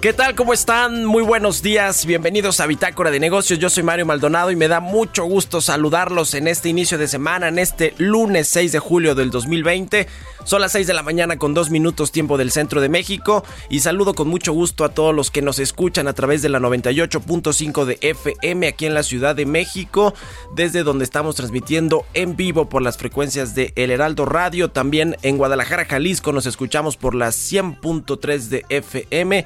¿Qué tal? ¿Cómo están? Muy buenos días. Bienvenidos a Bitácora de Negocios. Yo soy Mario Maldonado y me da mucho gusto saludarlos en este inicio de semana, en este lunes 6 de julio del 2020. Son las 6 de la mañana con dos minutos tiempo del centro de México y saludo con mucho gusto a todos los que nos escuchan a través de la 98.5 de FM aquí en la Ciudad de México, desde donde estamos transmitiendo en vivo por las frecuencias de El Heraldo Radio. También en Guadalajara, Jalisco nos escuchamos por las 100.3 de FM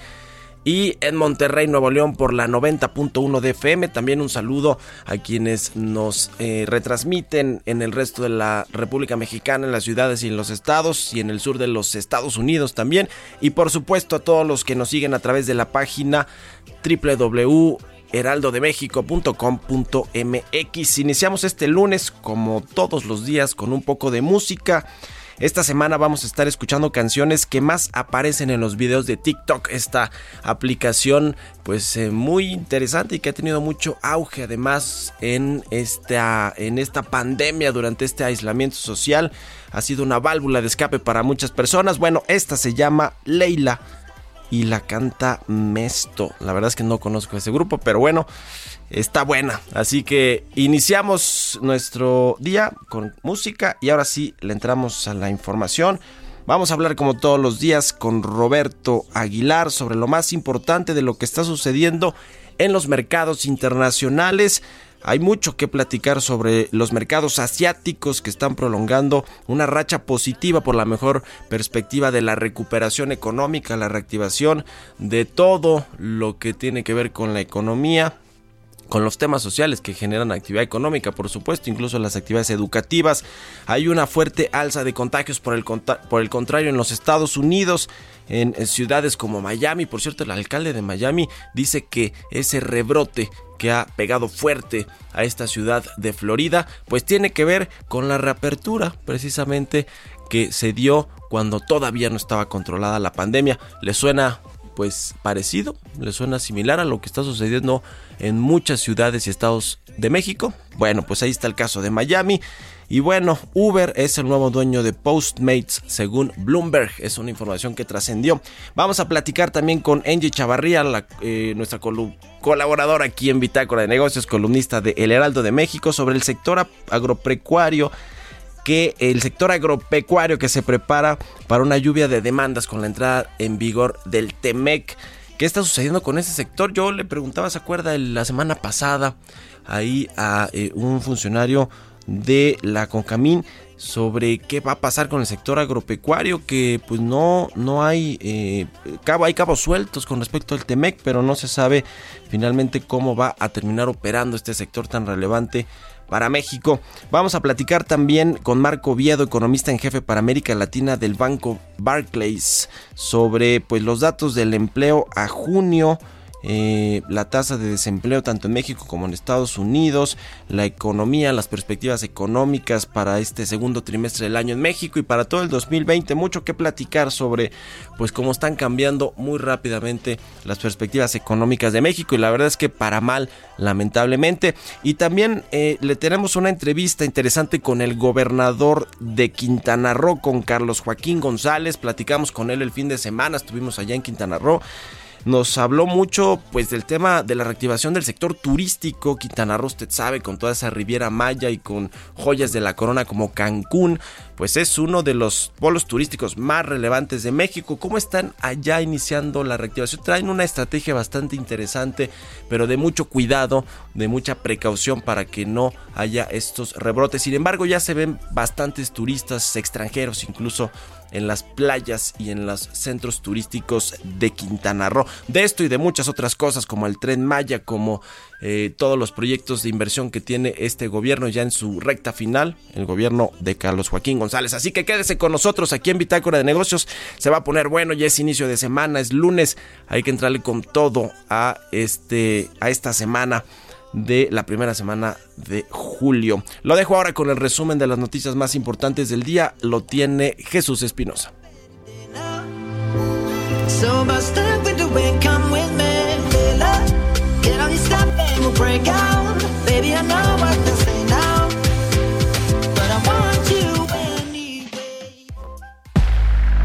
y en Monterrey, Nuevo León por la 90.1 de FM. También un saludo a quienes nos eh, retransmiten en el resto de la República Mexicana, en las ciudades y en los estados y en el sur de los Estados Unidos también. Y por supuesto a todos los que nos siguen a través de la página www.heraldodemexico.com.mx. Iniciamos este lunes como todos los días con un poco de música. Esta semana vamos a estar escuchando canciones que más aparecen en los videos de TikTok, esta aplicación pues eh, muy interesante y que ha tenido mucho auge además en esta, en esta pandemia durante este aislamiento social. Ha sido una válvula de escape para muchas personas. Bueno, esta se llama Leila y la canta Mesto. La verdad es que no conozco ese grupo, pero bueno, está buena. Así que iniciamos nuestro día con música y ahora sí le entramos a la información. Vamos a hablar como todos los días con Roberto Aguilar sobre lo más importante de lo que está sucediendo en los mercados internacionales. Hay mucho que platicar sobre los mercados asiáticos que están prolongando una racha positiva por la mejor perspectiva de la recuperación económica, la reactivación de todo lo que tiene que ver con la economía con los temas sociales que generan actividad económica, por supuesto, incluso las actividades educativas. Hay una fuerte alza de contagios por el, por el contrario en los Estados Unidos, en, ciudades como Miami. Por cierto, el alcalde de Miami dice que ese rebrote que ha pegado fuerte a esta ciudad de Florida, pues tiene que ver con la reapertura precisamente que se dio cuando todavía no estaba controlada la pandemia. ¿Le suena pues parecido, le suena similar a lo que está sucediendo en muchas ciudades y estados de México. Bueno, pues ahí está el caso de Miami. Y bueno, Uber es el nuevo dueño de Postmates, según Bloomberg. Es una información que trascendió. Vamos a platicar también con Angie Chavarría, eh, nuestra colaboradora aquí en Bitácora de Negocios, columnista de El Heraldo de México, sobre el sector agropecuario que el sector agropecuario que se prepara para una lluvia de demandas con la entrada en vigor del TEMEC. ¿Qué está sucediendo con ese sector? Yo le preguntaba, ¿se acuerda? La semana pasada ahí a eh, un funcionario de la Concamín sobre qué va a pasar con el sector agropecuario que pues no no hay eh, cabo hay cabos sueltos con respecto al Temec pero no se sabe finalmente cómo va a terminar operando este sector tan relevante para México. Vamos a platicar también con Marco Viedo, economista en jefe para América Latina del Banco Barclays, sobre pues los datos del empleo a junio eh, la tasa de desempleo tanto en México como en Estados Unidos, la economía, las perspectivas económicas para este segundo trimestre del año en México y para todo el 2020. Mucho que platicar sobre pues cómo están cambiando muy rápidamente las perspectivas económicas de México y la verdad es que para mal lamentablemente. Y también eh, le tenemos una entrevista interesante con el gobernador de Quintana Roo, con Carlos Joaquín González. Platicamos con él el fin de semana, estuvimos allá en Quintana Roo nos habló mucho pues del tema de la reactivación del sector turístico. Quintana Roo, usted sabe, con toda esa Riviera Maya y con joyas de la corona como Cancún, pues es uno de los polos turísticos más relevantes de México. ¿Cómo están allá iniciando la reactivación? Traen una estrategia bastante interesante, pero de mucho cuidado, de mucha precaución para que no haya estos rebrotes. Sin embargo, ya se ven bastantes turistas extranjeros incluso en las playas y en los centros turísticos de Quintana Roo. De esto y de muchas otras cosas como el tren Maya, como eh, todos los proyectos de inversión que tiene este gobierno ya en su recta final, el gobierno de Carlos Joaquín González. Así que quédese con nosotros aquí en Bitácora de Negocios. Se va a poner bueno, ya es inicio de semana, es lunes, hay que entrarle con todo a este a esta semana de la primera semana de julio. Lo dejo ahora con el resumen de las noticias más importantes del día. Lo tiene Jesús Espinosa.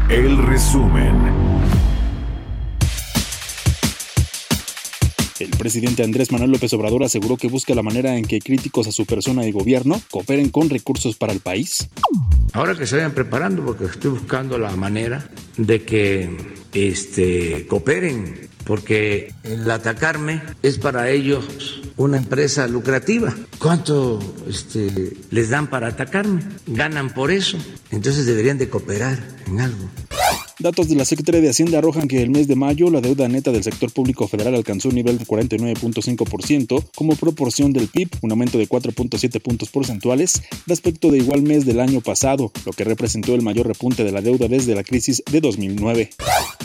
El resumen. El presidente Andrés Manuel López Obrador aseguró que busca la manera en que críticos a su persona y gobierno cooperen con recursos para el país. Ahora que se vayan preparando, porque estoy buscando la manera de que este, cooperen, porque el atacarme es para ellos una empresa lucrativa. ¿Cuánto este, les dan para atacarme? Ganan por eso. Entonces deberían de cooperar en algo. Datos de la Secretaría de Hacienda arrojan que el mes de mayo la deuda neta del sector público federal alcanzó un nivel de 49.5% como proporción del PIB, un aumento de 4.7 puntos porcentuales respecto de igual mes del año pasado, lo que representó el mayor repunte de la deuda desde la crisis de 2009.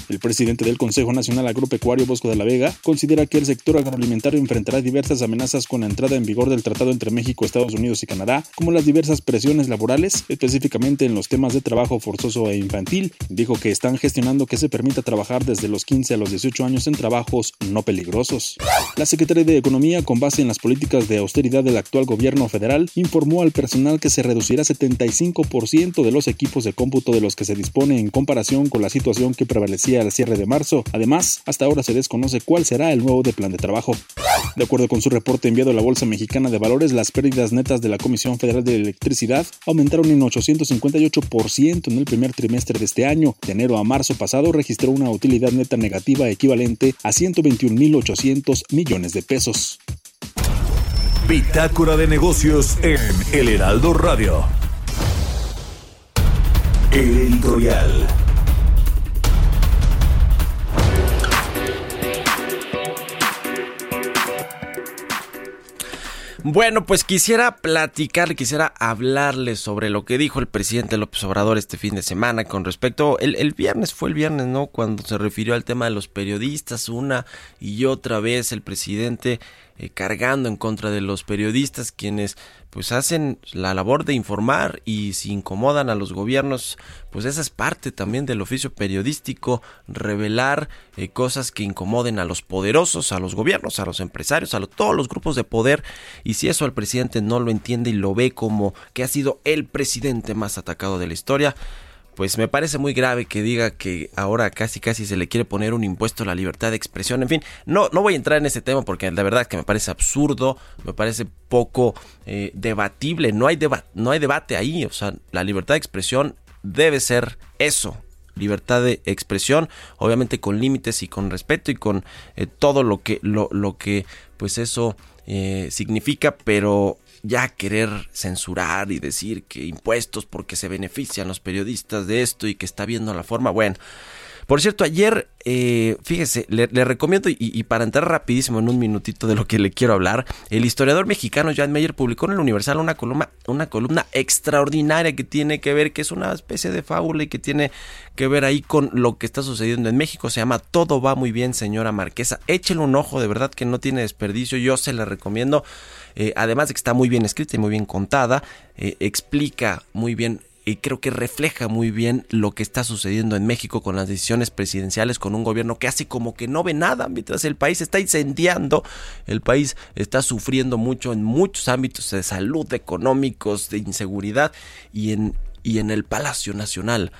El presidente del Consejo Nacional Agropecuario Bosco de la Vega considera que el sector agroalimentario enfrentará diversas amenazas con la entrada en vigor del tratado entre México, Estados Unidos y Canadá, como las diversas presiones laborales, específicamente en los temas de trabajo forzoso e infantil. Dijo que está están gestionando que se permita trabajar desde los 15 a los 18 años en trabajos no peligrosos. La Secretaría de Economía, con base en las políticas de austeridad del actual gobierno federal, informó al personal que se reducirá 75% de los equipos de cómputo de los que se dispone en comparación con la situación que prevalecía al cierre de marzo. Además, hasta ahora se desconoce cuál será el nuevo de plan de trabajo. De acuerdo con su reporte enviado a la Bolsa Mexicana de Valores, las pérdidas netas de la Comisión Federal de Electricidad aumentaron en 858% en el primer trimestre de este año. De enero a marzo pasado registró una utilidad neta negativa equivalente a 121.800 millones de pesos. Bitácora de negocios en El Heraldo Radio. El editorial. Bueno, pues quisiera platicar, quisiera hablarles sobre lo que dijo el presidente López Obrador este fin de semana con respecto, el, viernes fue el viernes, ¿no? Cuando se refirió al tema de los periodistas, una y otra vez el presidente eh, cargando en contra de los periodistas quienes pues hacen la labor de informar y si incomodan a los gobiernos pues esa es parte también del oficio periodístico revelar eh, cosas que incomoden a los poderosos a los gobiernos a los empresarios a todos los grupos de poder. Y si eso el presidente no lo entiende y lo ve como que ha sido el presidente más atacado de la historia pues me parece muy grave que diga que ahora casi casi se le quiere poner un impuesto a la libertad de expresión. En fin, no, no voy a entrar en ese tema porque la verdad que me parece absurdo, me parece poco eh, debatible, no hay, no hay debate ahí, o sea, la libertad de expresión debe ser eso, libertad de expresión, obviamente con límites y con respeto y con eh, todo lo que, lo, lo que pues eso eh, significa, pero ya querer censurar y decir que impuestos porque se benefician los periodistas de esto y que está viendo la forma, bueno. Por cierto, ayer, eh, fíjese, le, recomiendo, y, para entrar rapidísimo en un minutito de lo que le quiero hablar, el historiador mexicano Jan Meyer publicó en el Universal una columna, una columna extraordinaria que tiene que ver, que es una especie de fábula y que tiene que ver ahí con lo que está sucediendo en México. Se llama Todo va muy bien, señora Marquesa. Échele un ojo, de verdad que no tiene desperdicio, yo se la recomiendo. Eh, además de que está muy bien escrita y muy bien contada, eh, explica muy bien y creo que refleja muy bien lo que está sucediendo en México con las decisiones presidenciales, con un gobierno que hace como que no ve nada, mientras el país está incendiando, el país está sufriendo mucho en muchos ámbitos de salud, económicos, de inseguridad y en, y en el Palacio Nacional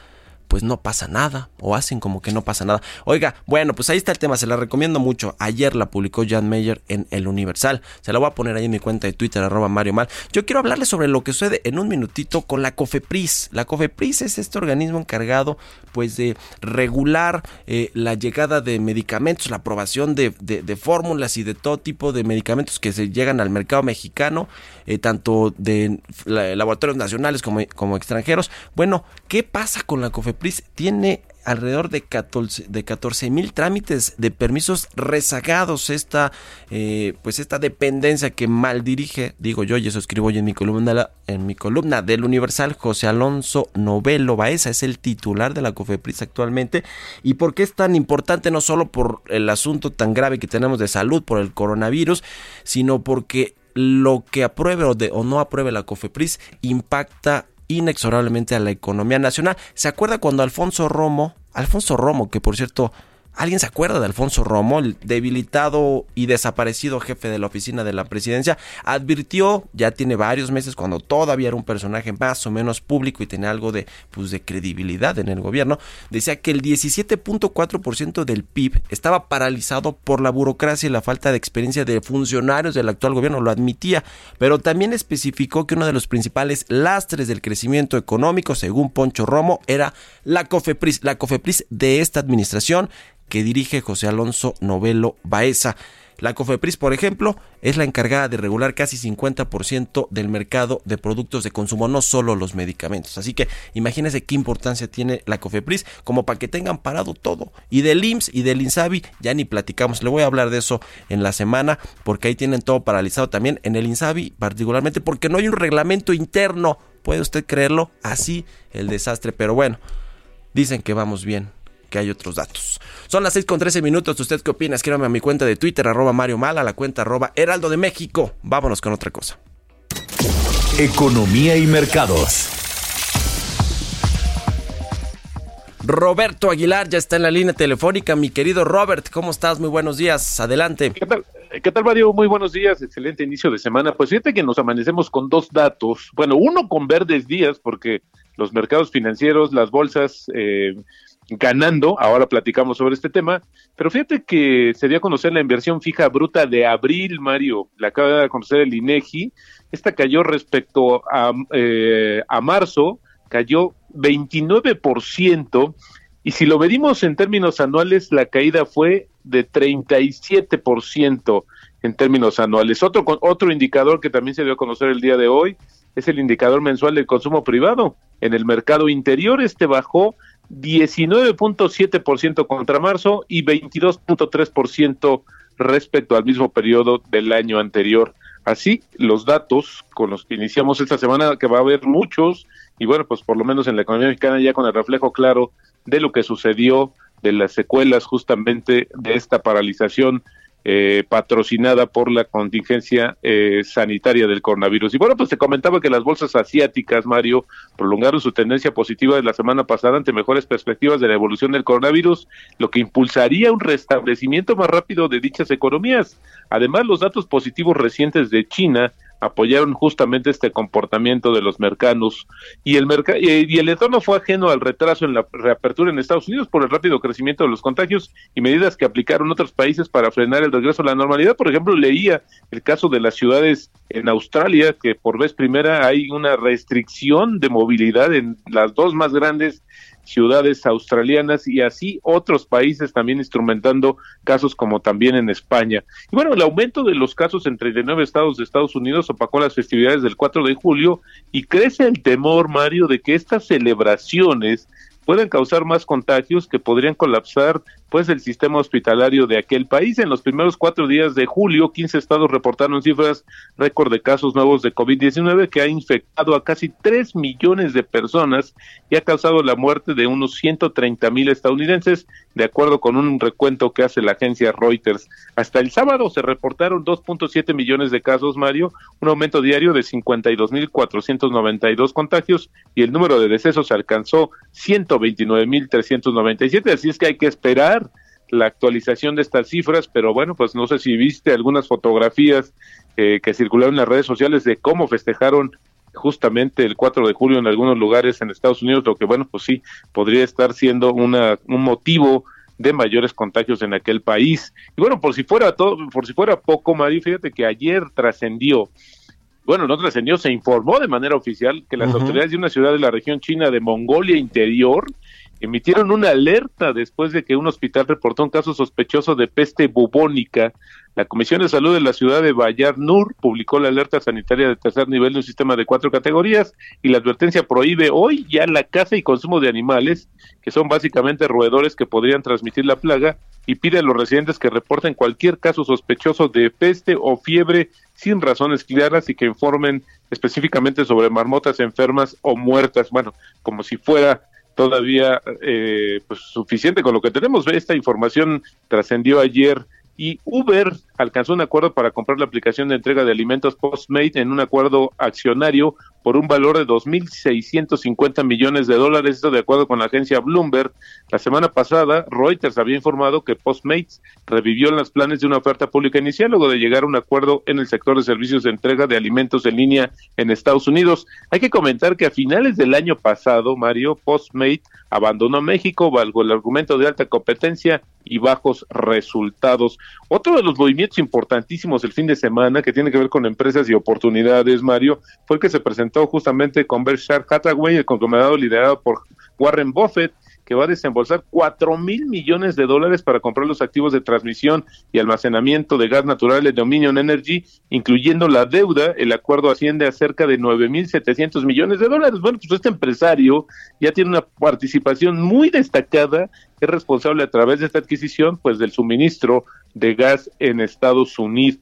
pues no pasa nada o hacen como que no pasa nada. Oiga, bueno, pues ahí está el tema, se la recomiendo mucho. Ayer la publicó Jan Meyer en El Universal. Se la voy a poner ahí en mi cuenta de Twitter, arroba Mario Mal. Yo quiero hablarle sobre lo que sucede en un minutito con la COFEPRIS. La COFEPRIS es este organismo encargado pues de regular eh, la llegada de medicamentos, la aprobación de, fórmulas y de todo tipo de medicamentos que se llegan al mercado mexicano, eh, tanto de laboratorios nacionales como, como extranjeros. Bueno, ¿qué pasa con la COFEPRIS? tiene alrededor de 14 de mil trámites de permisos rezagados esta eh, pues esta dependencia que mal dirige digo yo y eso escribo hoy en mi columna en mi columna del Universal José Alonso Novelo Baeza es el titular de la COFEPRIS actualmente y por qué es tan importante no solo por el asunto tan grave que tenemos de salud por el coronavirus sino porque lo que apruebe o, de, o no apruebe la COFEPRIS impacta inexorablemente a la economía nacional. ¿Se acuerda cuando Alfonso Romo, Alfonso Romo, que por cierto ¿Alguien se acuerda de Alfonso Romo, el debilitado y desaparecido jefe de la oficina de la presidencia? Advirtió, ya tiene varios meses, cuando todavía era un personaje más o menos público y tenía algo de, pues, de credibilidad en el gobierno, decía que el 17.4% del PIB estaba paralizado por la burocracia y la falta de experiencia de funcionarios del actual gobierno, lo admitía, pero también especificó que uno de los principales lastres del crecimiento económico, según Poncho Romo, era la COFEPRIS, la COFEPRIS de esta administración que dirige José Alonso Novelo Baeza. La COFEPRIS, por ejemplo, es la encargada de regular casi 50% del mercado de productos de consumo, no solo los medicamentos. Así que imagínense qué importancia tiene la COFEPRIS como para que tengan parado todo. Y del IMSS y del INSABI ya ni platicamos. Le voy a hablar de eso en la semana porque ahí tienen todo paralizado también en el INSABI, particularmente porque no hay un reglamento interno. ¿Puede usted creerlo? Así el desastre. Pero bueno, dicen que vamos bien que hay otros datos. Son las 6 con 13 minutos. ¿Usted qué opina? Escríbame a mi cuenta de Twitter, arroba Mario Mal, a la cuenta arroba Heraldo de México. Vámonos con otra cosa. Economía y mercados. Roberto Aguilar ya está en la línea telefónica. Mi querido Robert, ¿cómo estás? Muy buenos días. Adelante. ¿Qué tal, ¿Qué tal, Mario? Muy buenos días. Excelente inicio de semana. Pues fíjate que nos amanecemos con dos datos. Bueno, uno con verdes días, porque los mercados financieros, las bolsas, eh, ganando, ahora platicamos sobre este tema, pero fíjate que se dio a conocer la inversión fija bruta de abril, Mario, la acaba de conocer el INEGI, esta cayó respecto a, eh, a marzo, cayó 29%, y si lo medimos en términos anuales, la caída fue de 37% en términos anuales. Otro, otro indicador que también se dio a conocer el día de hoy es el indicador mensual del consumo privado. En el mercado interior, este bajó 19.7% contra marzo y 22.3% respecto al mismo periodo del año anterior. Así, los datos con los que iniciamos esta semana, que va a haber muchos, y bueno, pues por lo menos en la economía mexicana ya con el reflejo claro de lo que sucedió, de las secuelas justamente de esta paralización eh, patrocinada por la contingencia eh, sanitaria del coronavirus. Y bueno, pues se comentaba que las bolsas asiáticas, Mario, prolongaron su tendencia positiva de la semana pasada ante mejores perspectivas de la evolución del coronavirus, lo que impulsaría un restablecimiento más rápido de dichas economías. Además, los datos positivos recientes de China apoyaron justamente este comportamiento de los mercados y el mercado y el entorno fue ajeno al retraso en la reapertura en Estados Unidos por el rápido crecimiento de los contagios y medidas que aplicaron otros países para frenar el regreso a la normalidad. Por ejemplo, leía el caso de las ciudades en Australia que por vez primera hay una restricción de movilidad en las dos más grandes ciudades australianas y así otros países también instrumentando casos como también en España. Y bueno, el aumento de los casos en 39 estados de Estados Unidos opacó las festividades del 4 de julio y crece el temor, Mario, de que estas celebraciones pueden causar más contagios que podrían colapsar pues el sistema hospitalario de aquel país. En los primeros cuatro días de julio, 15 estados reportaron cifras récord de casos nuevos de COVID-19 que ha infectado a casi 3 millones de personas y ha causado la muerte de unos 130 mil estadounidenses, de acuerdo con un recuento que hace la agencia Reuters. Hasta el sábado se reportaron 2.7 millones de casos, Mario, un aumento diario de 52 mil 492 contagios y el número de decesos alcanzó 129 mil 397, así es que hay que esperar la actualización de estas cifras, pero bueno, pues no sé si viste algunas fotografías eh, que circularon en las redes sociales de cómo festejaron justamente el 4 de julio en algunos lugares en Estados Unidos, lo que bueno, pues sí, podría estar siendo una, un motivo de mayores contagios en aquel país. Y bueno, por si fuera todo, por si fuera poco, Mario, fíjate que ayer trascendió, bueno, no trascendió, se informó de manera oficial que las autoridades de una ciudad de la región china de Mongolia Interior emitieron una alerta después de que un hospital reportó un caso sospechoso de peste bubónica. La Comisión de Salud de la ciudad de Bayar Nur publicó la alerta sanitaria de tercer nivel de un sistema de cuatro categorías y la advertencia prohíbe hoy ya la caza y consumo de animales, que son básicamente roedores que podrían transmitir la plaga, y pide a los residentes que reporten cualquier caso sospechoso de peste o fiebre sin razones claras y que informen específicamente sobre marmotas enfermas o muertas, bueno, como si fuera todavía eh, pues suficiente con lo que tenemos. Esta información trascendió ayer y Uber alcanzó un acuerdo para comprar la aplicación de entrega de alimentos Postmate en un acuerdo accionario por un valor de 2.650 millones de dólares, esto de acuerdo con la agencia Bloomberg. La semana pasada, Reuters había informado que Postmates revivió los planes de una oferta pública inicial luego de llegar a un acuerdo en el sector de servicios de entrega de alimentos en línea en Estados Unidos. Hay que comentar que a finales del año pasado, Mario, Postmate abandonó México bajo el argumento de alta competencia y bajos resultados. Otro de los movimientos importantísimos el fin de semana que tiene que ver con empresas y oportunidades, Mario, fue el que se presentó justamente con Berkshire Hathaway, el conglomerado liderado por Warren Buffett, que va a desembolsar cuatro mil millones de dólares para comprar los activos de transmisión y almacenamiento de gas natural de Dominion Energy, incluyendo la deuda. El acuerdo asciende a cerca de nueve mil setecientos millones de dólares. Bueno, pues este empresario ya tiene una participación muy destacada, es responsable a través de esta adquisición, pues del suministro de gas en Estados Unidos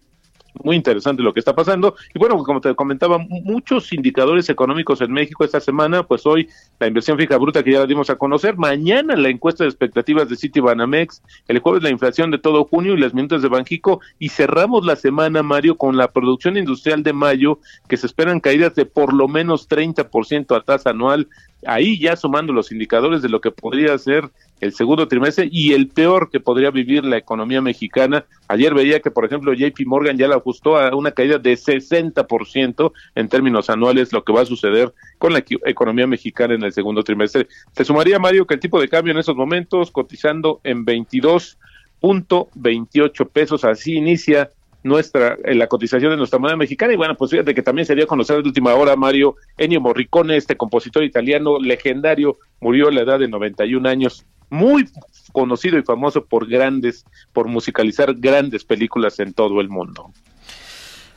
muy interesante lo que está pasando. Y bueno, como te comentaba, muchos indicadores económicos en México esta semana, pues hoy la inversión fija bruta que ya la dimos a conocer, mañana la encuesta de expectativas de City Banamex, el jueves la inflación de todo junio y las minutos de Banjico, y cerramos la semana, Mario, con la producción industrial de mayo, que se esperan caídas de por lo menos 30% a tasa anual, ahí ya sumando los indicadores de lo que podría ser el segundo trimestre y el peor que podría vivir la economía mexicana. Ayer veía que, por ejemplo, JP Morgan ya la ajustó a una caída de 60% en términos anuales, lo que va a suceder con la economía mexicana en el segundo trimestre. Se sumaría, Mario, que el tipo de cambio en esos momentos, cotizando en 22.28 pesos, así inicia nuestra en la cotización de nuestra moneda mexicana. Y bueno pues fíjate que también sería conocer de última hora Mario Ennio Morricone este compositor italiano legendario murió a la edad de 91 años muy conocido y famoso por grandes por musicalizar grandes películas en todo el mundo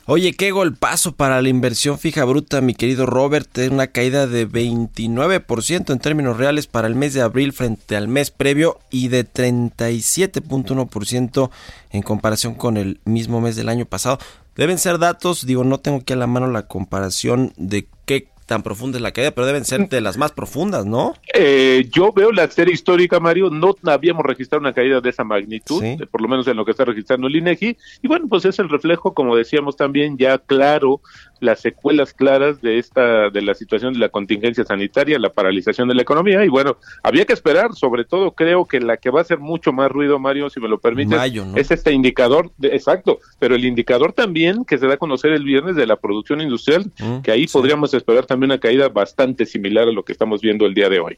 Oye, qué golpazo para la inversión fija bruta, mi querido Robert. Una caída de 29% en términos reales para el mes de abril frente al mes previo y de 37.1% en comparación con el mismo mes del año pasado. Deben ser datos, digo, no tengo aquí a la mano la comparación de qué tan profunda es la caída, pero deben ser de las más profundas, ¿no? Eh, yo veo la serie histórica, Mario, no habíamos registrado una caída de esa magnitud, por lo menos en lo que está registrando el INEGI, y bueno, pues es el reflejo, como decíamos también, ya claro las secuelas claras de esta de la situación de la contingencia sanitaria, la paralización de la economía y bueno, había que esperar, sobre todo creo que la que va a hacer mucho más ruido, Mario, si me lo permites, es este indicador, de, exacto, pero el indicador también que se da a conocer el viernes de la producción industrial, mm, que ahí podríamos esperar también una caída bastante similar a lo que estamos viendo el día de hoy.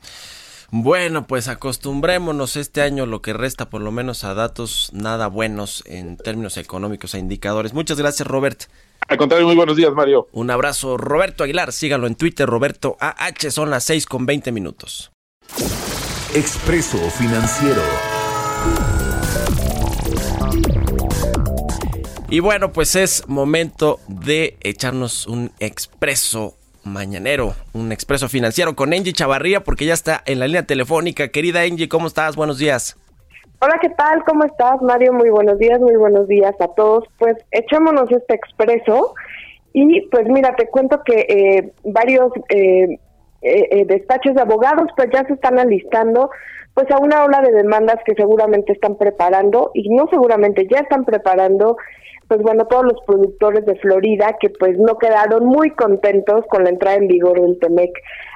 Bueno, pues acostumbrémonos este año lo que resta por lo menos a datos nada buenos en términos económicos, a indicadores. Muchas gracias, Robert. Al contrario, muy buenos días, Mario. Un abrazo, Roberto Aguilar. Sígalo en Twitter, Roberto AH. Son las 6 con 20 minutos. Expreso Financiero. Y bueno, pues es momento de echarnos un expreso mañanero, un expreso financiero con Angie Chavarría, porque ya está en la línea telefónica. Querida Angie, ¿cómo estás? Buenos días. Hola, ¿qué tal? ¿Cómo estás, Mario? Muy buenos días, muy buenos días a todos. Pues echémonos este expreso y pues mira, te cuento que eh, varios eh, eh, despachos de abogados pues ya se están alistando pues a una ola de demandas que seguramente están preparando y no seguramente ya están preparando pues bueno, todos los productores de Florida que pues no quedaron muy contentos con la entrada en vigor del TEMEC.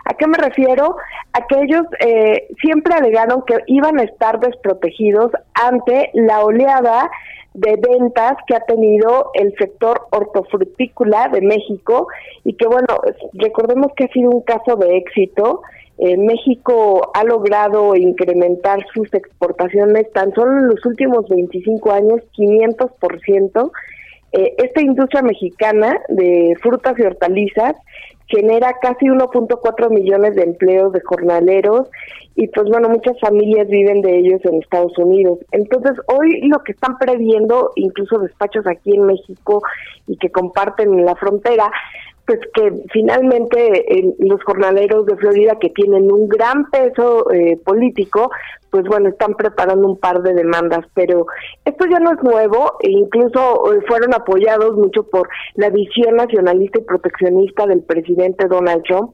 ¿A qué me refiero? A que ellos eh, siempre alegaron que iban a estar desprotegidos ante la oleada de ventas que ha tenido el sector hortofrutícola de México y que bueno, recordemos que ha sido un caso de éxito. Eh, México ha logrado incrementar sus exportaciones tan solo en los últimos 25 años 500%. Eh, esta industria mexicana de frutas y hortalizas genera casi 1.4 millones de empleos de jornaleros y pues bueno, muchas familias viven de ellos en Estados Unidos. Entonces, hoy lo que están previendo, incluso despachos aquí en México y que comparten la frontera, pues que finalmente eh, los jornaleros de Florida que tienen un gran peso eh, político, pues bueno, están preparando un par de demandas, pero esto ya no es nuevo e incluso eh, fueron apoyados mucho por la visión nacionalista y proteccionista del presidente Donald Trump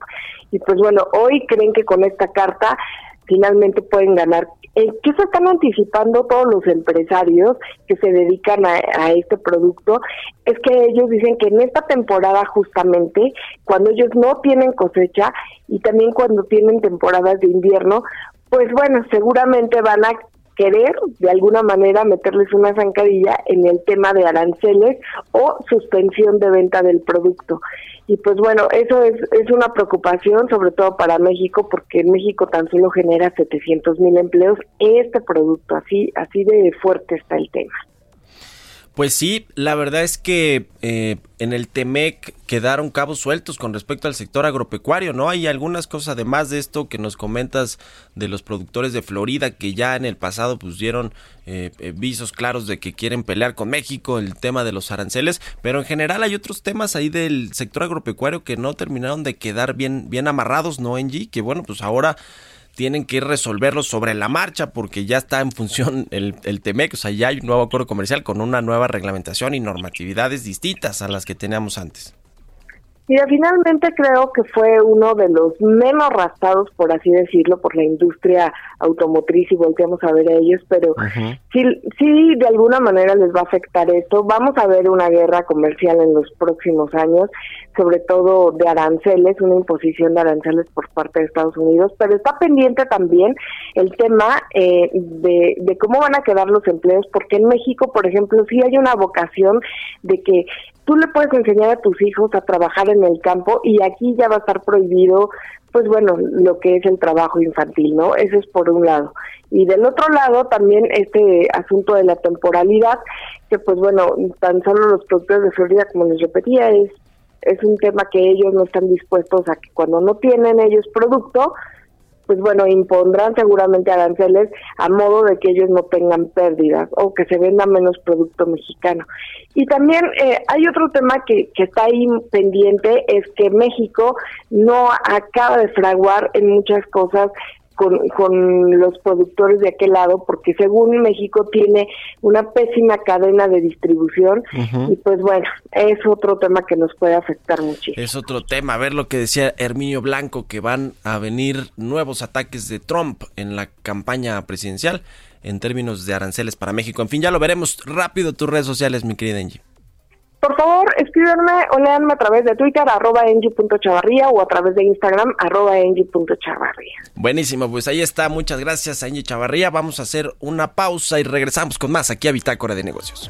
y pues bueno, hoy creen que con esta carta finalmente pueden ganar. Eh, ¿Qué se están anticipando todos los empresarios que se dedican a, este producto? Es que ellos dicen que en esta temporada justamente, cuando ellos no tienen cosecha y también cuando tienen temporadas de invierno, pues bueno, seguramente van a querer de alguna manera meterles una zancadilla en el tema de aranceles o suspensión de venta del producto. Y pues bueno, eso es, es una preocupación sobre todo para México porque México tan solo genera 700 mil empleos este producto, así, así de fuerte está el tema. Pues sí, la verdad es que eh, en el TEMEC quedaron cabos sueltos con respecto al sector agropecuario, ¿no? Hay algunas cosas además de esto que nos comentas de los productores de Florida que ya en el pasado dieron eh, eh, visos claros de que quieren pelear con México, el tema de los aranceles, pero en general hay otros temas ahí del sector agropecuario que no terminaron de quedar bien, bien amarrados, ¿no, Engie? Que bueno, pues ahora tienen que resolverlo sobre la marcha porque ya está en función el, el TEMEC, o sea, ya hay un nuevo acuerdo comercial con una nueva reglamentación y normatividades distintas a las que teníamos antes. Mira, finalmente creo que fue uno de los menos rastados, por así decirlo, por la industria automotriz y volteamos a ver a ellos, pero sí, sí de alguna manera les va a afectar esto. Vamos a ver una guerra comercial en los próximos años, sobre todo de aranceles, una imposición de aranceles por parte de Estados Unidos, pero está pendiente también el tema eh, de, de cómo van a quedar los empleos, porque en México, por ejemplo, sí hay una vocación de que tú le puedes enseñar a tus hijos a trabajar en el campo y aquí ya va a estar prohibido, pues bueno, lo que es el trabajo infantil, ¿no? Eso es por un lado. Y del otro lado también este asunto de la temporalidad, que pues bueno, tan solo los productores de Florida, como les repetía, es, es un tema que ellos no están dispuestos a que cuando no tienen ellos producto, pues bueno, impondrán seguramente aranceles a modo de que ellos no tengan pérdidas o que se venda menos producto mexicano. Y también eh, hay otro tema que, que está ahí pendiente, es que México no acaba de fraguar en muchas cosas con, los productores de aquel lado, porque según México tiene una pésima cadena de distribución y pues bueno, es otro tema que nos puede afectar muchísimo. Es otro tema, a ver lo que decía Herminio Blanco, que van a venir nuevos ataques de Trump en la campaña presidencial en términos de aranceles para México. En fin, ya lo veremos rápido tus redes sociales, mi querida Angie. Por favor, escríbanme o leanme a través de Twitter, arroba engie.chavarría o a través de Instagram, arroba engie.chavarría. Buenísimo, pues ahí está. Muchas gracias, Engie Chavarría. Vamos a hacer una pausa y regresamos con más aquí a Bitácora de Negocios.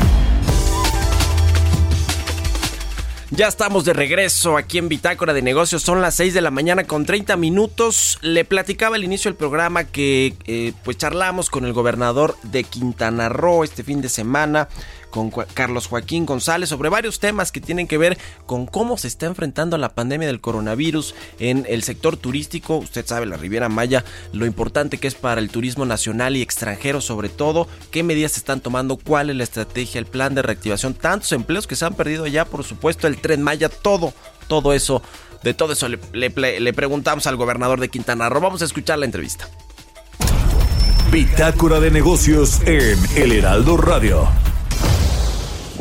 Ya estamos de regreso aquí en Bitácora de Negocios. Son las 6 de la mañana con 30 minutos. Le platicaba al inicio del programa que eh, pues charlamos con el gobernador de Quintana Roo este fin de semana con Carlos Joaquín González sobre varios temas que tienen que ver con cómo se está enfrentando la pandemia del coronavirus en el sector turístico. Usted sabe, la Riviera Maya, lo importante que es para el turismo nacional y extranjero sobre todo, qué medidas se están tomando, cuál es la estrategia, el plan de reactivación, tantos empleos que se han perdido ya, por supuesto, el tren Maya, todo, todo eso de todo eso le, le, preguntamos al gobernador de Quintana Roo. Vamos a escuchar la entrevista. Bitácora de negocios en El Heraldo Radio.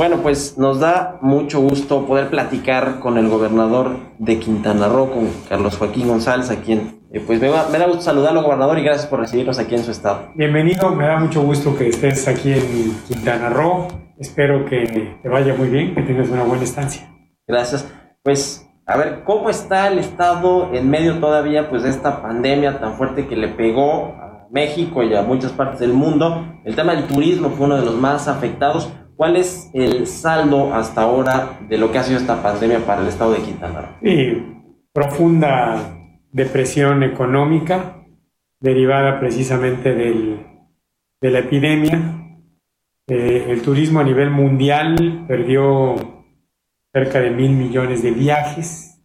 Bueno, pues nos da mucho gusto poder platicar con el gobernador de Quintana Roo, con Carlos Joaquín González, a quien eh, pues me, me, da gusto saludarlo, gobernador, y gracias por recibirnos aquí en su estado. Bienvenido, me da mucho gusto que estés aquí en Quintana Roo. Espero que te vaya muy bien, que tengas una buena estancia. Gracias. Pues a ver, ¿cómo está el Estado en medio todavía pues, de esta pandemia tan fuerte que le pegó a México y a muchas partes del mundo? El tema del turismo fue uno de los más afectados. ¿Cuál es el saldo hasta ahora de lo que ha sido esta pandemia para el Estado de Quintana Roo? Sí, profunda depresión económica derivada precisamente del, de la epidemia. Eh, el turismo a nivel mundial perdió cerca de mil millones de viajes.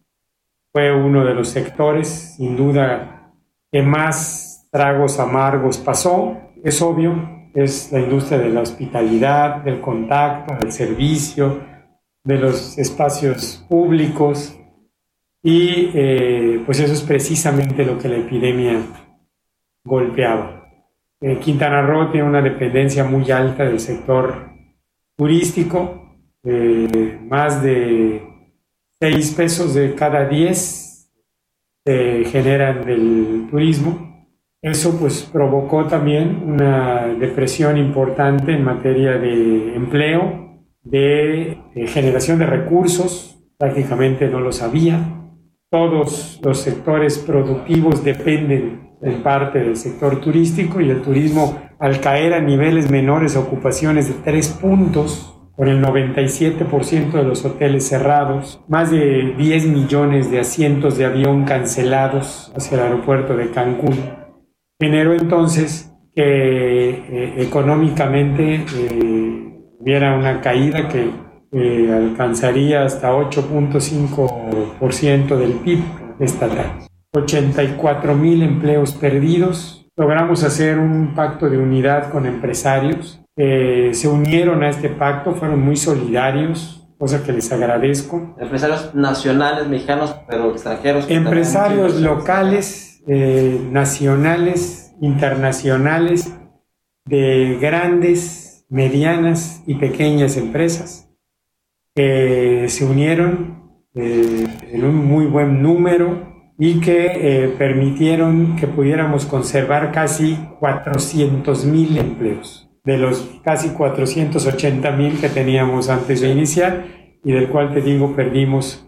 Fue uno de los sectores, sin duda, que más tragos amargos pasó. Es obvio, es la industria de la hospitalidad, del contacto, del servicio, de los espacios públicos. Y eh, pues eso es precisamente lo que la epidemia golpeaba. Eh, Quintana Roo tiene una dependencia muy alta del sector turístico, eh, más de 6 pesos de cada 10 se generan del turismo. Eso pues provocó también una depresión importante en materia de empleo, de, de generación de recursos, prácticamente no lo sabía. Todos los sectores productivos dependen en parte del sector turístico y el turismo al caer a niveles menores ocupaciones de 3 puntos con el 97% de los hoteles cerrados, más de 10 millones de asientos de avión cancelados hacia el aeropuerto de Cancún, generó entonces que eh, económicamente eh, hubiera una caída que eh, alcanzaría hasta 8.5% del PIB estatal. 84 mil empleos perdidos. Logramos hacer un pacto de unidad con empresarios eh, se unieron a este pacto, fueron muy solidarios, cosa que les agradezco. Empresarios nacionales, mexicanos, pero extranjeros. Empresarios locales, eh, nacionales, internacionales, de grandes, medianas y pequeñas empresas, que se unieron eh, en un muy buen número y que permitieron que pudiéramos conservar casi 400 mil empleos de los casi 480 mil que teníamos antes de iniciar y del cual te digo perdimos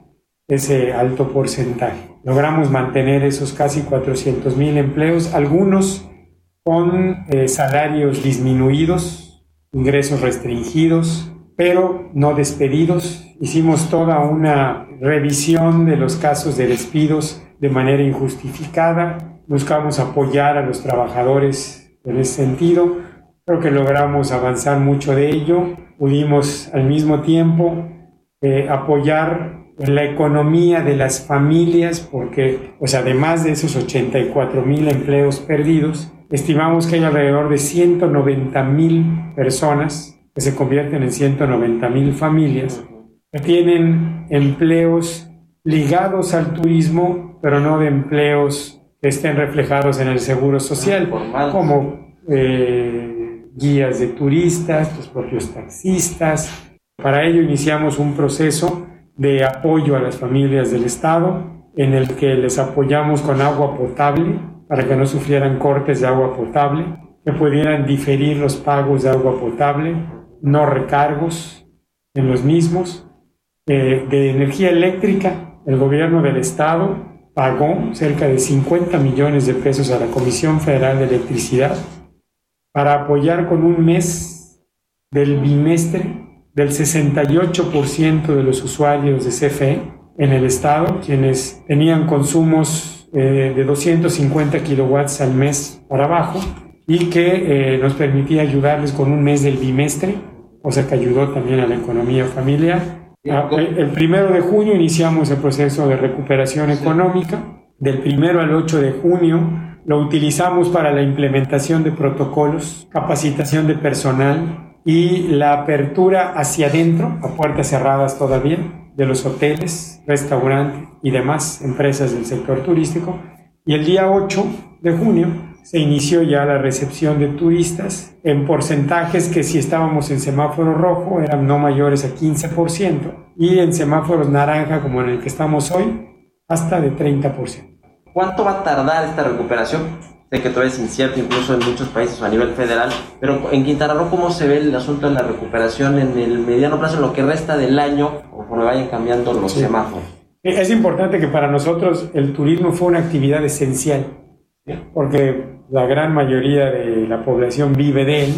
ese alto porcentaje. Logramos mantener esos casi 400 mil empleos, algunos con eh, salarios disminuidos, ingresos restringidos, pero no despedidos. Hicimos toda una revisión de los casos de despidos de manera injustificada. Buscamos apoyar a los trabajadores en ese sentido Creo que logramos avanzar mucho de ello. Pudimos al mismo tiempo eh, apoyar la economía de las familias porque, pues además de esos 84 mil empleos perdidos, estimamos que hay alrededor de 190 mil personas que se convierten en 190 mil familias que tienen empleos ligados al turismo, pero no de empleos que estén reflejados en el seguro social, como eh, guías de turistas, los propios taxistas. Para ello iniciamos un proceso de apoyo a las familias del Estado en el que les apoyamos con agua potable para que no sufrieran cortes de agua potable, que pudieran diferir los pagos de agua potable, no recargos en los mismos. Eh, de energía eléctrica, el gobierno del Estado pagó cerca de 50 millones de pesos a la Comisión Federal de Electricidad para apoyar con un mes del bimestre del 68% de los usuarios de CFE en el estado, quienes tenían consumos eh, de 250 kilowatts al mes para abajo y que eh, nos permitía ayudarles con un mes del bimestre cosa que ayudó también a la economía familiar. Ah, el primero de junio iniciamos el proceso de recuperación económica. Del primero al 8 de junio lo utilizamos para la implementación de protocolos, capacitación de personal y la apertura hacia adentro, a puertas cerradas todavía, de los hoteles, restaurantes y demás empresas del sector turístico. Y el día 8 de junio se inició ya la recepción de turistas en porcentajes que si estábamos en semáforo rojo eran no mayores a 15% y en semáforos naranja como en el que estamos hoy hasta de 30%. ¿Cuánto va a tardar esta recuperación? Sé que todavía es incierto incluso en muchos países a nivel federal, pero en Quintana Roo, ¿cómo se ve el asunto de la recuperación en el mediano plazo, en lo que resta del año, conforme vayan cambiando los semáforos? Es importante que para nosotros el turismo fue una actividad esencial, porque la gran mayoría de la población vive de él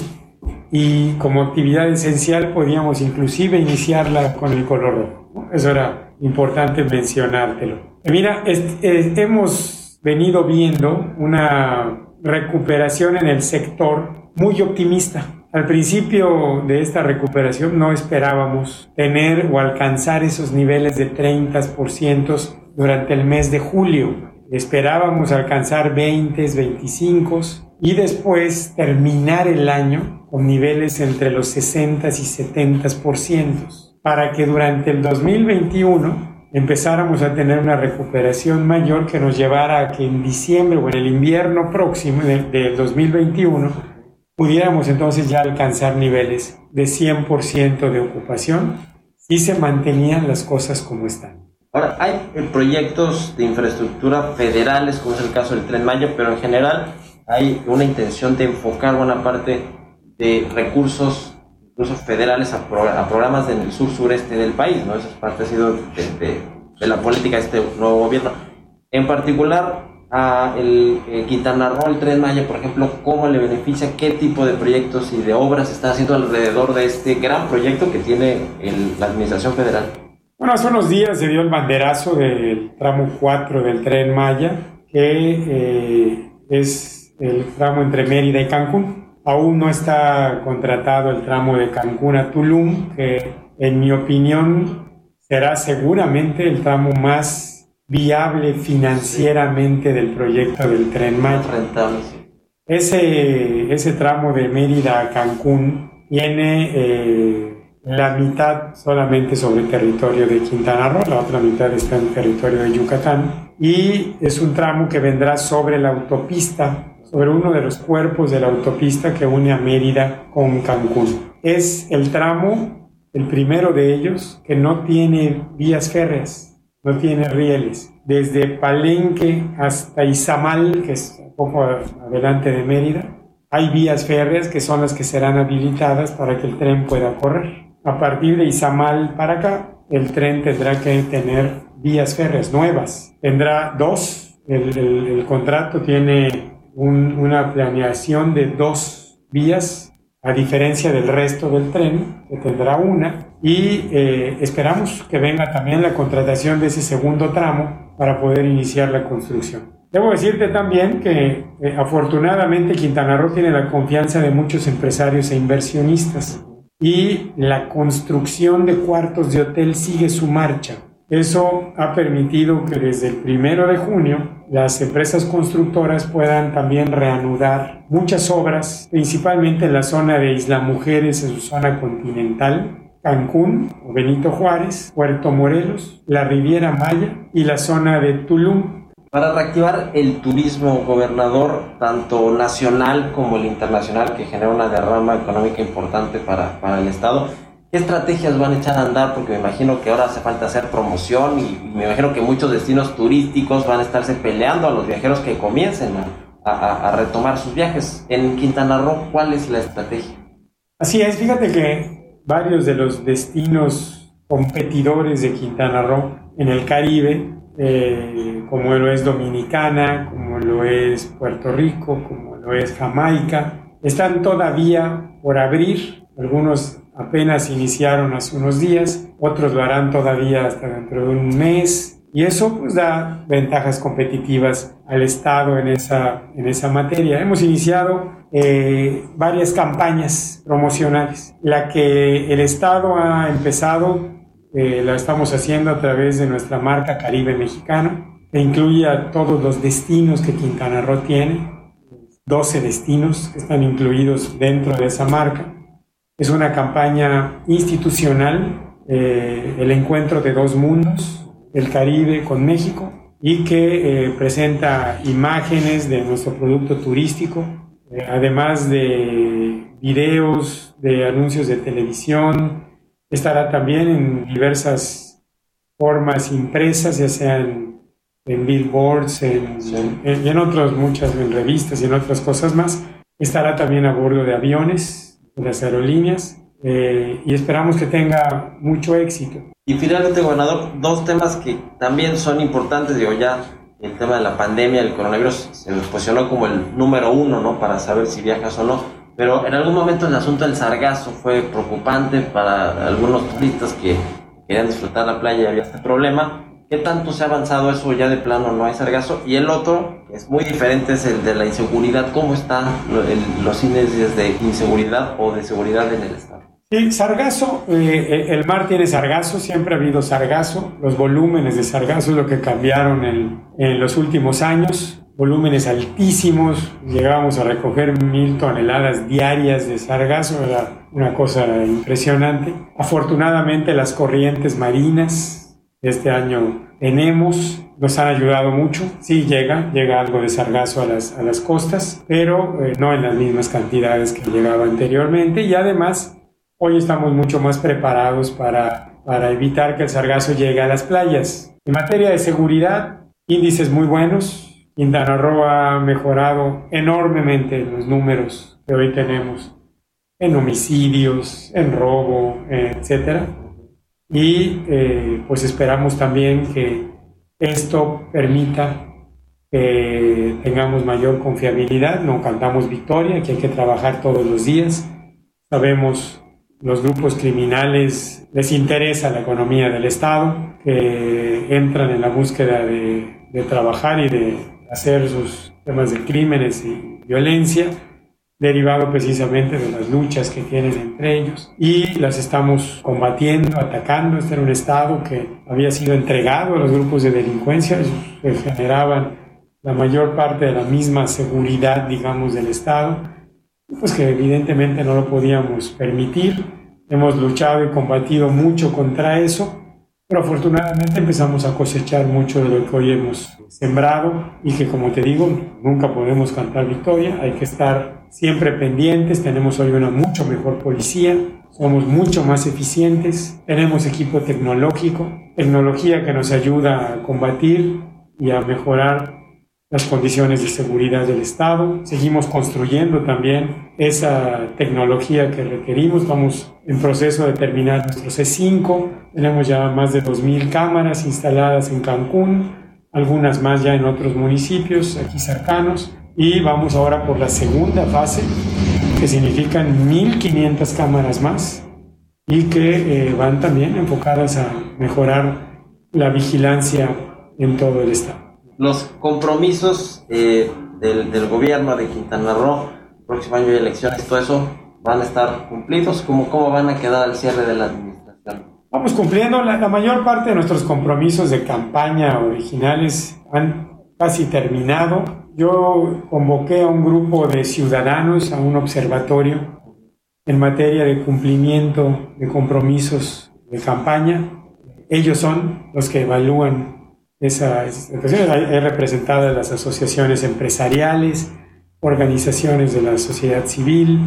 y como actividad esencial podíamos inclusive iniciarla con el color rojo. Eso era importante mencionártelo. Mira, hemos venido viendo una recuperación en el sector muy optimista. Al principio de esta recuperación no esperábamos tener o alcanzar esos niveles de 30% durante el mes de julio. Esperábamos alcanzar 20, 25 y después terminar el año con niveles entre los 60 y 70% para que durante el 2021 empezáramos a tener una recuperación mayor que nos llevara a que en diciembre o en el invierno próximo del 2021 pudiéramos entonces ya alcanzar niveles de 100% de ocupación y se mantenían las cosas como están. Ahora, hay proyectos de infraestructura federales, como es el caso del Tren Maya, pero en general hay una intención de enfocar buena parte de recursos incluso federales a, programas en el sur-sureste del país, ¿no? Esa es parte ha sido de, la política de este nuevo gobierno. En particular, a el eh, Quintana Roo, el Tren Maya, por ejemplo, ¿cómo le beneficia? ¿Qué tipo de proyectos y de obras está haciendo alrededor de este gran proyecto que tiene la Administración Federal? Bueno, hace unos días se dio el banderazo del tramo 4 del Tren Maya, que eh, es el tramo entre Mérida y Cancún. Aún no está contratado el tramo de Cancún a Tulum, que en mi opinión será seguramente el tramo más viable financieramente del proyecto del tren Maya. Ese, ese tramo de Mérida a Cancún tiene eh, la mitad solamente sobre el territorio de Quintana Roo, la otra mitad está en el territorio de Yucatán y es un tramo que vendrá sobre la autopista sobre uno de los cuerpos de la autopista que une a Mérida con Cancún. Es el tramo, el primero de ellos, que no tiene vías férreas, no tiene rieles. Desde Palenque hasta Izamal, que es un poco adelante de Mérida, hay vías férreas que son las que serán habilitadas para que el tren pueda correr. A partir de Izamal para acá, el tren tendrá que tener vías férreas nuevas. Tendrá dos. El, el contrato tiene una planeación de dos vías, a diferencia del resto del tren, que tendrá una, y eh, esperamos que venga también la contratación de ese segundo tramo para poder iniciar la construcción. Debo decirte también que eh, afortunadamente Quintana Roo tiene la confianza de muchos empresarios e inversionistas y la construcción de cuartos de hotel sigue su marcha. Eso ha permitido que desde el primero de junio las empresas constructoras puedan también reanudar muchas obras, principalmente en la zona de Isla Mujeres, en su zona continental, Cancún o Benito Juárez, Puerto Morelos, la Riviera Maya y la zona de Tulum. Para reactivar el turismo, gobernador, tanto nacional como el internacional, que genera una derrama económica importante para, para el Estado, ¿Qué estrategias van a echar a andar? Porque me imagino que ahora hace falta hacer promoción y me imagino que muchos destinos turísticos van a estarse peleando a los viajeros que comiencen a, retomar sus viajes. En Quintana Roo, ¿cuál es la estrategia? Así es, fíjate que varios de los destinos competidores de Quintana Roo en el Caribe, eh, como lo es Dominicana, como lo es Puerto Rico, como lo es Jamaica, están todavía por abrir. Algunos apenas iniciaron hace unos días, otros lo harán todavía hasta dentro de un mes y eso pues da ventajas competitivas al Estado en esa, en esa materia. Hemos iniciado eh, varias campañas promocionales. La que el Estado ha empezado eh, la estamos haciendo a través de nuestra marca Caribe Mexicano, que incluye a todos los destinos que Quintana Roo tiene, 12 destinos que están incluidos dentro de esa marca. Es una campaña institucional, eh, el encuentro de dos mundos, el Caribe con México y que eh, presenta imágenes de nuestro producto turístico, eh, además de videos, de anuncios de televisión. Estará también en diversas formas impresas, ya sean en billboards, en, en, en otras muchas, en revistas y en otras cosas más. Estará también a bordo de aviones, las aerolíneas, eh, y esperamos que tenga mucho éxito. Y finalmente, gobernador, dos temas que también son importantes, digo, ya el tema de la pandemia, el coronavirus se nos posicionó como el número uno, ¿no? Para saber si viajas o no. Pero en algún momento el asunto del sargazo fue preocupante para algunos turistas que querían disfrutar la playa y había este problema. ¿Qué tanto se ha avanzado eso ya de plano no hay sargazo? Y el otro, es muy diferente, es el de la inseguridad. ¿Cómo están los índices de inseguridad o de seguridad en el Estado? Sí, sargazo, eh, el mar tiene sargazo, siempre ha habido sargazo. Los volúmenes de sargazo es lo que cambiaron en, en los últimos años. Volúmenes altísimos, llegábamos a recoger mil toneladas diarias de sargazo, era una cosa impresionante. Afortunadamente las corrientes marinas este año tenemos, nos han ayudado mucho. Sí llega, llega algo de sargazo a las, a las costas, pero eh, no en las mismas cantidades que llegaba anteriormente y además Hoy estamos mucho más preparados para, para evitar que el sargazo llegue a las playas. En materia de seguridad, índices muy buenos. Quintana Roo ha mejorado enormemente los números que hoy tenemos en homicidios, en robo, etc. Y eh, pues esperamos también que esto permita que tengamos mayor confiabilidad. No cantamos victoria, que hay que trabajar todos los días. Sabemos los grupos criminales les interesa la economía del Estado, que entran en la búsqueda de, de, trabajar y de hacer sus temas de crímenes y violencia, derivado precisamente de las luchas que tienen entre ellos. Y las estamos combatiendo, atacando. Este era un Estado que había sido entregado a los grupos de delincuencia, que generaban la mayor parte de la misma seguridad, digamos, del Estado pues que evidentemente no lo podíamos permitir. Hemos luchado y combatido mucho contra eso, pero afortunadamente empezamos a cosechar mucho de lo que hoy hemos sembrado y que como te digo, nunca podemos cantar victoria, hay que estar siempre pendientes, tenemos hoy una mucho mejor policía, somos mucho más eficientes, tenemos equipo tecnológico, tecnología que nos ayuda a combatir y a mejorar las condiciones de seguridad del Estado. Seguimos construyendo también esa tecnología que requerimos. Vamos en proceso de terminar nuestro C5. Tenemos ya más de 2.000 cámaras instaladas en Cancún, algunas más ya en otros municipios aquí cercanos. Y vamos ahora por la segunda fase, que significan 1.500 cámaras más y que eh, van también enfocadas a mejorar la vigilancia en todo el Estado los compromisos eh, del, del, gobierno de Quintana Roo, próximo año de elecciones, todo eso, van a estar cumplidos? ¿Cómo, cómo van a quedar al cierre de la administración? Vamos cumpliendo la, la mayor parte de nuestros compromisos de campaña originales han casi terminado. Yo convoqué a un grupo de ciudadanos a un observatorio en materia de cumplimiento de compromisos de campaña. Ellos son los que evalúan esas hay representadas las asociaciones empresariales, organizaciones de la sociedad civil,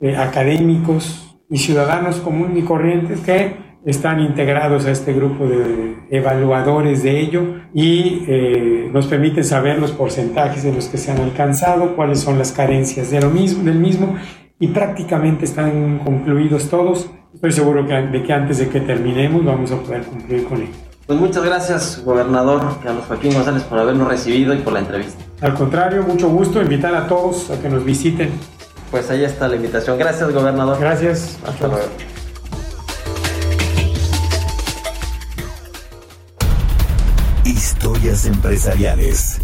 eh, académicos y ciudadanos comunes y corrientes que están integrados a este grupo de evaluadores de ello y eh, nos permiten saber los porcentajes de los que se han alcanzado, cuáles son las carencias de lo mismo, del mismo y prácticamente están concluidos todos. Estoy seguro que, de que antes de que terminemos vamos a poder cumplir con ello. Pues muchas gracias, gobernador Carlos Joaquín González, por habernos recibido y por la entrevista. Al contrario, mucho gusto invitar a todos a que nos visiten. Pues ahí está la invitación. Gracias, gobernador. Gracias. Hasta luego. Historias empresariales.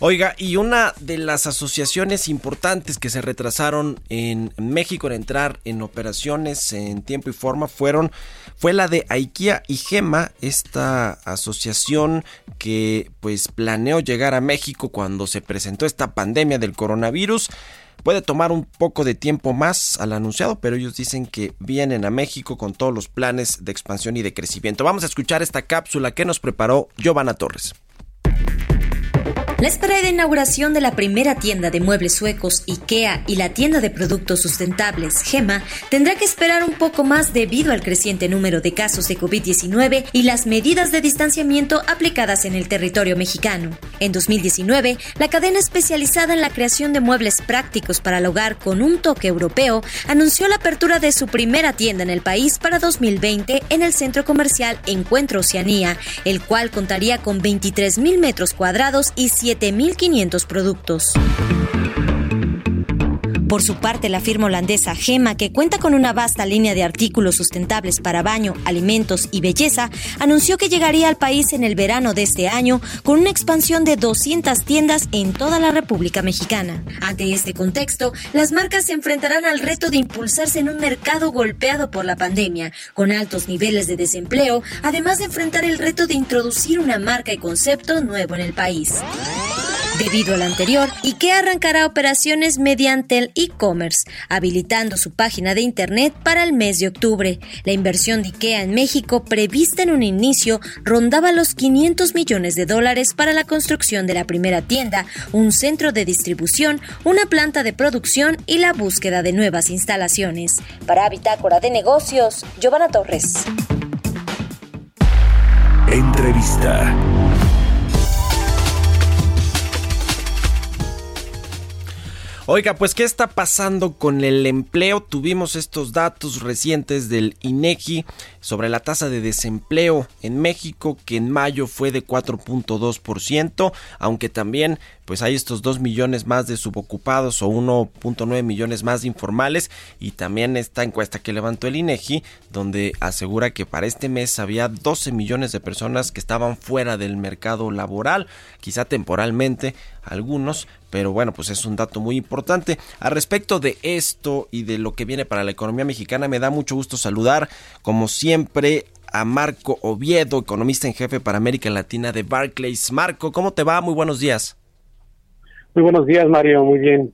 Oiga, y una de las asociaciones importantes que se retrasaron en México en entrar en operaciones en tiempo y forma fueron fue la de IKEA y Gema, esta asociación que pues planeó llegar a México cuando se presentó esta pandemia del coronavirus. Puede tomar un poco de tiempo más al anunciado, pero ellos dicen que vienen a México con todos los planes de expansión y de crecimiento. Vamos a escuchar esta cápsula que nos preparó Giovanna Torres. La espera de inauguración de la primera tienda de muebles suecos IKEA y la tienda de productos sustentables GEMA tendrá que esperar un poco más debido al creciente número de casos de COVID-19 y las medidas de distanciamiento aplicadas en el territorio mexicano. En 2019, la cadena especializada en la creación de muebles prácticos para el hogar con un toque europeo anunció la apertura de su primera tienda en el país para 2020 en el centro comercial Encuentro Oceanía, el cual contaría con 23 mil metros cuadrados y 7.500 productos. Por su parte, la firma holandesa Gema, que cuenta con una vasta línea de artículos sustentables para baño, alimentos y belleza, anunció que llegaría al país en el verano de este año con una expansión de 200 tiendas en toda la República Mexicana. Ante este contexto, las marcas se enfrentarán al reto de impulsarse en un mercado golpeado por la pandemia, con altos niveles de desempleo, además de enfrentar el reto de introducir una marca y concepto nuevo en el país. Debido al anterior, IKEA arrancará operaciones mediante el e-commerce, habilitando su página de Internet para el mes de octubre. La inversión de IKEA en México, prevista en un inicio, rondaba los 500 millones de dólares para la construcción de la primera tienda, un centro de distribución, una planta de producción y la búsqueda de nuevas instalaciones. Para Bitácora de Negocios, Giovanna Torres. Entrevista. Oiga, pues ¿qué está pasando con el empleo? Tuvimos estos datos recientes del INEGI sobre la tasa de desempleo en México que en mayo fue de 4.2%, aunque también pues hay estos 2 millones más de subocupados o 1.9 millones más de informales y también esta encuesta que levantó el INEGI donde asegura que para este mes había 12 millones de personas que estaban fuera del mercado laboral, quizá temporalmente algunos, pero bueno, pues es un dato muy importante. Al respecto de esto y de lo que viene para la economía mexicana, me da mucho gusto saludar, como siempre, a Marco Oviedo, economista en jefe para América Latina de Barclays. Marco, ¿cómo te va? Muy buenos días. Muy buenos días, Mario. Muy bien.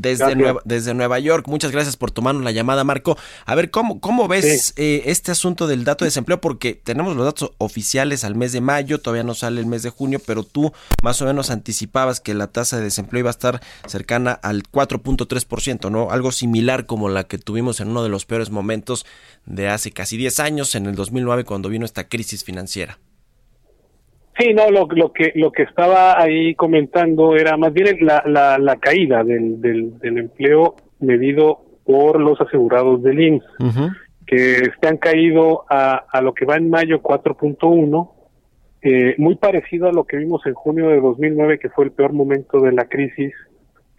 Desde Nueva, desde Nueva York, muchas gracias por tomarnos la llamada, Marco. A ver, ¿cómo, cómo ves eh, este asunto del dato de desempleo? Porque tenemos los datos oficiales al mes de mayo, todavía no sale el mes de junio, pero tú más o menos anticipabas que la tasa de desempleo iba a estar cercana al 4.3%, ¿no? Algo similar como la que tuvimos en uno de los peores momentos de hace casi 10 años, en el 2009, cuando vino esta crisis financiera. Sí, no, lo, lo que lo que estaba ahí comentando era más bien la, la, la caída del, del, del, empleo medido por los asegurados del IMSS, que se han caído a, a lo que va en mayo 4.1, eh, muy parecido a lo que vimos en junio de 2009, que fue el peor momento de la crisis,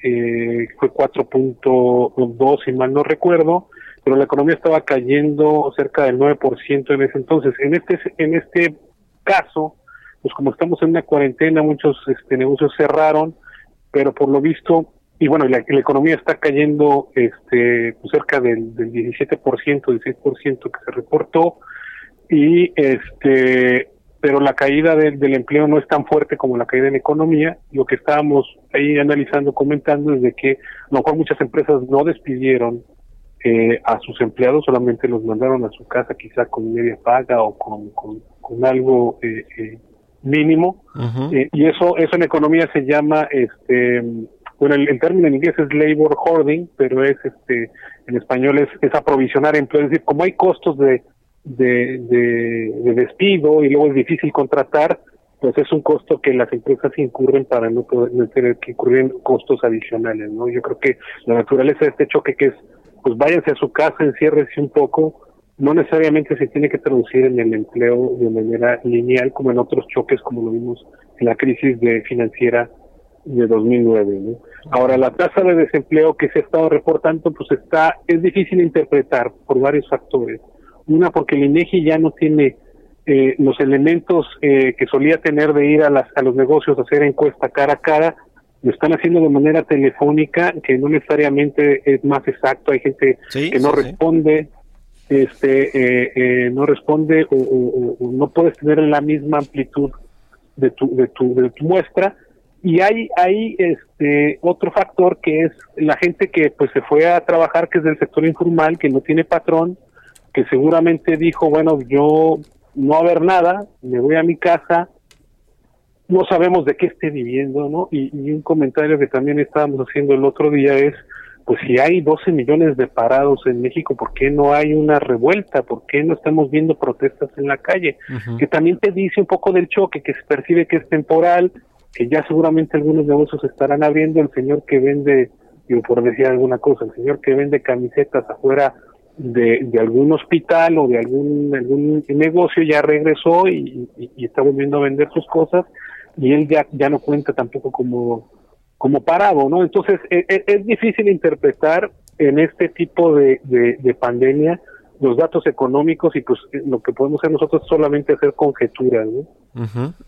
eh, fue 4.2, si mal no recuerdo, pero la economía estaba cayendo cerca del 9% en ese entonces. En este, en este caso, pues como estamos en una cuarentena, muchos este, negocios cerraron, pero por lo visto, y bueno, la, economía está cayendo este, pues cerca del, del 17%, 16% que se reportó, y este pero la caída del empleo no es tan fuerte como la caída en economía. Lo que estábamos ahí analizando, comentando, es de que a lo mejor muchas empresas no despidieron eh, a sus empleados, solamente los mandaron a su casa quizá con media paga o con, con, con algo eh, eh, mínimo eh, y eso eso en economía se llama este bueno el, término en inglés es labor hoarding pero es este en español es, es aprovisionar empleo es decir como hay costos de de, de, despido y luego es difícil contratar pues es un costo que las empresas incurren para no, poder, no tener que incurrir en costos adicionales no yo creo que la naturaleza de este choque que es pues váyanse a su casa enciérrense un poco no necesariamente se tiene que traducir en el empleo de manera lineal como en otros choques como lo vimos en la crisis de financiera de 2009. Ahora la tasa de desempleo que se ha estado reportando pues está es difícil interpretar por varios factores. Una porque el INEGI ya no tiene eh, los elementos eh, que solía tener de ir a, las, a los negocios a hacer encuesta cara a cara, lo están haciendo de manera telefónica, que no necesariamente es más exacto. Hay gente que no responde, este, eh, eh, no responde o, no puedes tener la misma amplitud de tu, de tu, de tu muestra. Y hay, hay este otro factor que es la gente que pues se fue a trabajar, que es del sector informal, que no tiene patrón, que seguramente dijo, bueno, yo no va a haber nada, me voy a mi casa, no sabemos de qué esté viviendo, ¿no? Y, y, un comentario que también estábamos haciendo el otro día es, pues si hay 12 millones de parados en México, ¿por qué no hay una revuelta? ¿Por qué no estamos viendo protestas en la calle? Que también te dice un poco del choque, que se percibe que es temporal, que ya seguramente algunos negocios estarán abriendo, el señor que vende, digo, por decir alguna cosa, el señor que vende camisetas afuera de, de algún hospital o de algún, algún negocio ya regresó y, y está volviendo a vender sus cosas y él ya, ya no cuenta tampoco como, como parado, ¿no? Entonces es, e, es difícil interpretar en este tipo de, de, de pandemia los datos económicos y pues lo que podemos hacer nosotros es solamente hacer conjeturas, ¿no?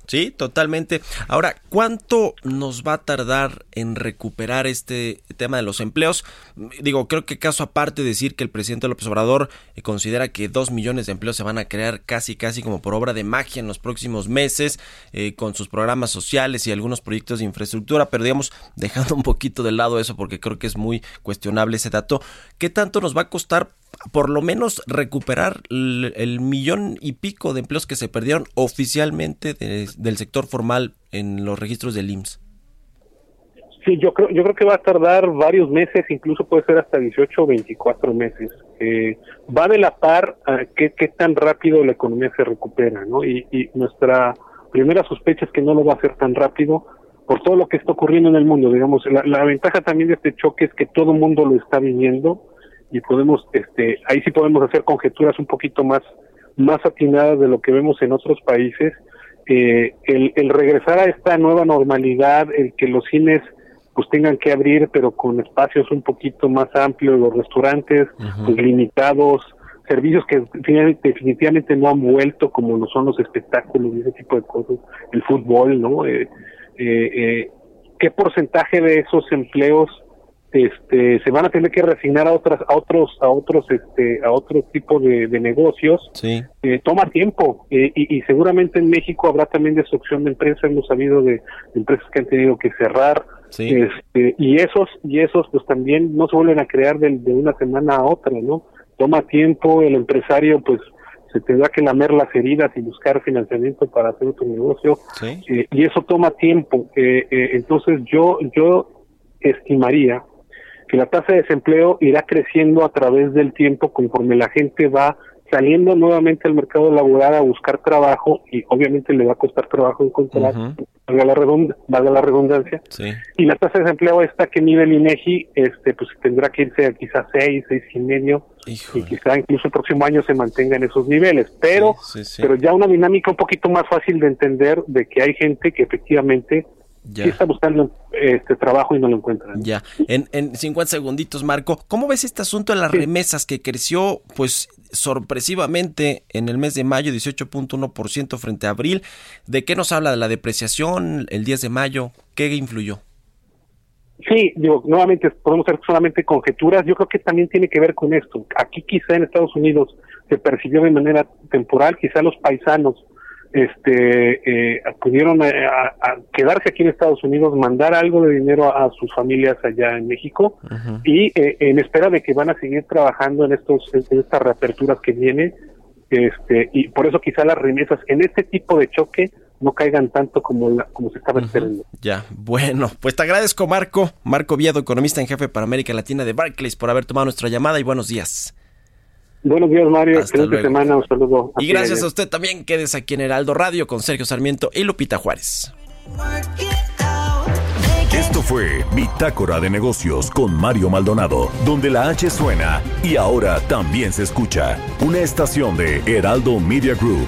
Sí, totalmente. Ahora, ¿cuánto nos va a tardar en recuperar este tema de los empleos? Digo, creo que caso aparte decir que el presidente López Obrador eh, considera que dos millones de empleos se van a crear casi, casi como por obra de magia en los próximos meses, eh, con sus programas sociales y algunos proyectos de infraestructura, pero digamos, dejando un poquito de lado eso porque creo que es muy cuestionable ese dato, ¿qué tanto nos va a costar por lo menos recuperar el, millón y pico de empleos que se perdieron oficialmente del sector formal en los registros del IMSS? Sí, yo creo, yo creo que va a tardar varios meses, incluso puede ser hasta 18 o 24 meses. Eh, va de la par a qué, tan rápido la economía se recupera, ¿no? Y, nuestra primera sospecha es que no lo va a hacer tan rápido por todo lo que está ocurriendo en el mundo. Digamos, la, la ventaja también de este choque es que todo el mundo lo está viviendo y podemos, este, ahí sí podemos hacer conjeturas un poquito más, más atinadas de lo que vemos en otros países. Eh, el, el regresar a esta nueva normalidad, el que los cines pues tengan que abrir, pero con espacios un poquito más amplios, los restaurantes pues, limitados, servicios que definitivamente no han vuelto como lo son los espectáculos y ese tipo de cosas, el fútbol, ¿no? Eh, eh, eh, ¿Qué porcentaje de esos empleos este se van a tener que resignar a otras a otros a otros este a otro tipo de, negocios. Sí. Eh, toma tiempo eh, y, seguramente en México habrá también destrucción de empresas. Hemos sabido de, empresas que han tenido que cerrar. Este, y esos y esos pues también no se vuelven a crear de, una semana a otra no toma tiempo el empresario pues se tendrá que lamer las heridas y buscar financiamiento para hacer otro negocio. Eh, y eso toma tiempo. Entonces yo yo estimaría que la tasa de desempleo irá creciendo a través del tiempo conforme la gente va saliendo nuevamente al mercado laboral a buscar trabajo y obviamente le va a costar trabajo encontrar, valga, la la redundancia, y la tasa de desempleo esta que mide el INEGI, este, pues tendrá que irse a quizás seis, seis y medio, y quizá incluso el próximo año se mantenga en esos niveles, pero, pero ya una dinámica un poquito más fácil de entender de que hay gente que efectivamente ya. está buscando este trabajo y no lo encuentra. Ya. En, en 50 segunditos, Marco, ¿cómo ves este asunto de las remesas que creció pues sorpresivamente en el mes de mayo 18.1% frente a abril? ¿De qué nos habla de la depreciación el 10 de mayo? ¿Qué influyó? Sí, digo, nuevamente podemos hacer solamente conjeturas. Yo creo que también tiene que ver con esto. Aquí quizá en Estados Unidos se percibió de manera temporal, quizá los paisanos este eh, pudieron eh, a, quedarse aquí en Estados Unidos, mandar algo de dinero a, sus familias allá en México y eh, en espera de que van a seguir trabajando en estos en estas reaperturas que vienen este y por eso quizá las remesas en este tipo de choque no caigan tanto como la, como se estaba esperando. Ya, bueno, pues te agradezco Marco, Marco Viedo, economista en jefe para América Latina de Barclays por haber tomado nuestra llamada y buenos días. Buenos días, Mario. Excelente semana. Un saludo. Y gracias a usted también. Quedes aquí en Heraldo Radio con Sergio Sarmiento y Lupita Juárez. Esto fue Bitácora de Negocios con Mario Maldonado, donde la H suena y ahora también se escucha. Una estación de Heraldo Media Group.